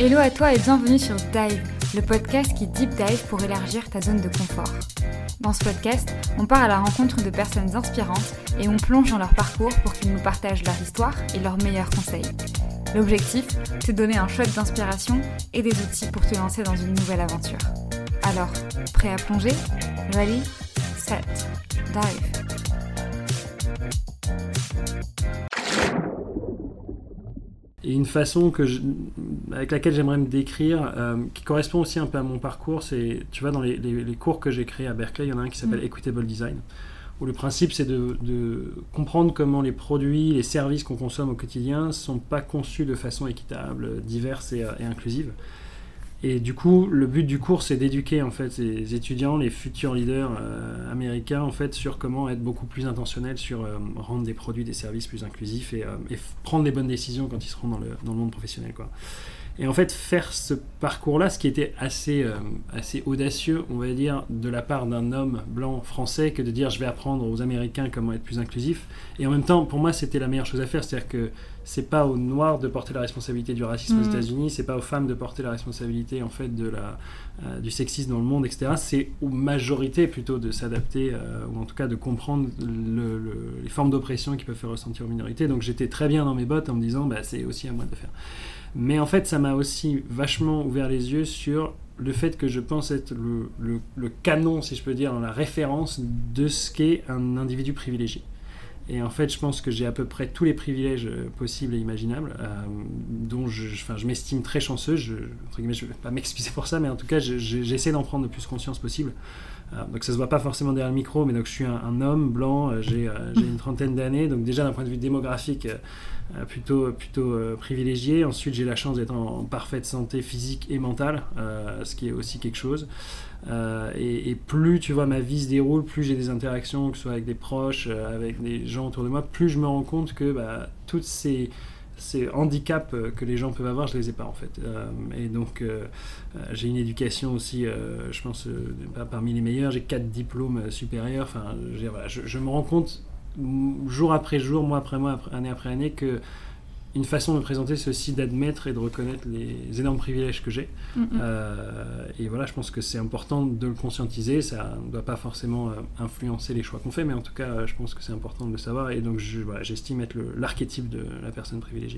Hello à toi et bienvenue sur Dive, le podcast qui deep dive pour élargir ta zone de confort. Dans ce podcast, on part à la rencontre de personnes inspirantes et on plonge dans leur parcours pour qu'ils nous partagent leur histoire et leurs meilleurs conseils. L'objectif, de donner un shot d'inspiration et des outils pour te lancer dans une nouvelle aventure. Alors, prêt à plonger? Ready, set, dive. Et une façon que je- avec laquelle j'aimerais me décrire, euh, qui correspond aussi un peu à mon parcours, c'est, tu vois, dans les, les- les cours que j'ai créés à Berkeley, il y en a un qui s'appelle Mm. Equitable Design, où le principe c'est de, de comprendre comment les produits, les services qu'on consomme au quotidien ne sont pas conçus de façon équitable, diverse et, euh, et inclusive. Et du coup, le but du cours, c'est d'éduquer en fait les étudiants, les futurs leaders euh, américains en fait sur comment être beaucoup plus intentionnels sur euh, rendre des produits, des services plus inclusifs et, euh, prendre les bonnes décisions quand ils seront dans le, dans le monde professionnel, quoi. Et en fait, faire ce parcours-là, ce qui était assez, euh, assez audacieux, on va dire, de la part d'un homme blanc français, que de dire je vais apprendre aux Américains comment être plus inclusif. Et en même temps, pour moi, c'était la meilleure chose à faire, c'est-à-dire que c'est pas aux Noirs de porter la responsabilité du racisme aux Mhm. États-Unis, c'est pas aux femmes de porter la responsabilité en fait de la, euh, du sexisme dans le monde, etc. C'est aux majorités plutôt de s'adapter euh, ou en tout cas de comprendre le- le- les formes d'oppression qui peuvent faire ressentir aux minorités. Donc j'étais très bien dans mes bottes en me disant bah, c'est aussi à moi de le faire. Mais en fait, ça m'a aussi vachement ouvert les yeux sur le fait que je pense être le, canon, si je peux dire, dans la référence de ce qu'est un individu privilégié. Et en fait, je pense que j'ai à peu près tous les privilèges euh, possibles et imaginables, euh, dont je, je- je m'estime très chanceux. Je, ne vais pas m'excuser pour ça, mais en tout cas, je- je- j'essaie d'en prendre le plus conscience possible. Euh, donc ça se voit pas forcément derrière le micro, mais donc je suis un, homme blanc, euh, j'ai euh, j'ai une trentaine d'années, donc déjà d'un point de vue démographique, plutôt, plutôt privilégié. Ensuite, j'ai la chance d'être en, parfaite santé physique et mentale, ce qui est aussi quelque chose. Et, et plus tu vois ma vie se déroule, plus j'ai des interactions, que ce soit avec des proches, avec des gens autour de moi, plus je me rends compte que bah, toutes ces, ces handicaps euh, que les gens peuvent avoir, je les ai pas en fait. Euh, et donc euh, j'ai une éducation aussi, je pense, pas parmi les meilleurs. J'ai quatre diplômes supérieurs. Enfin, je, je, me rends compte jour après jour, mois après mois, année après année que une façon de me présenter, c'est aussi d'admettre et de reconnaître les énormes privilèges que j'ai. Mm. Euh, et voilà, je pense que c'est important de le conscientiser. Ça ne doit pas forcément euh, influencer les choix qu'on fait, mais en tout cas, euh, je pense que c'est important de le savoir. Et donc, je- voilà, j'estime être l'archétype de la personne privilégiée.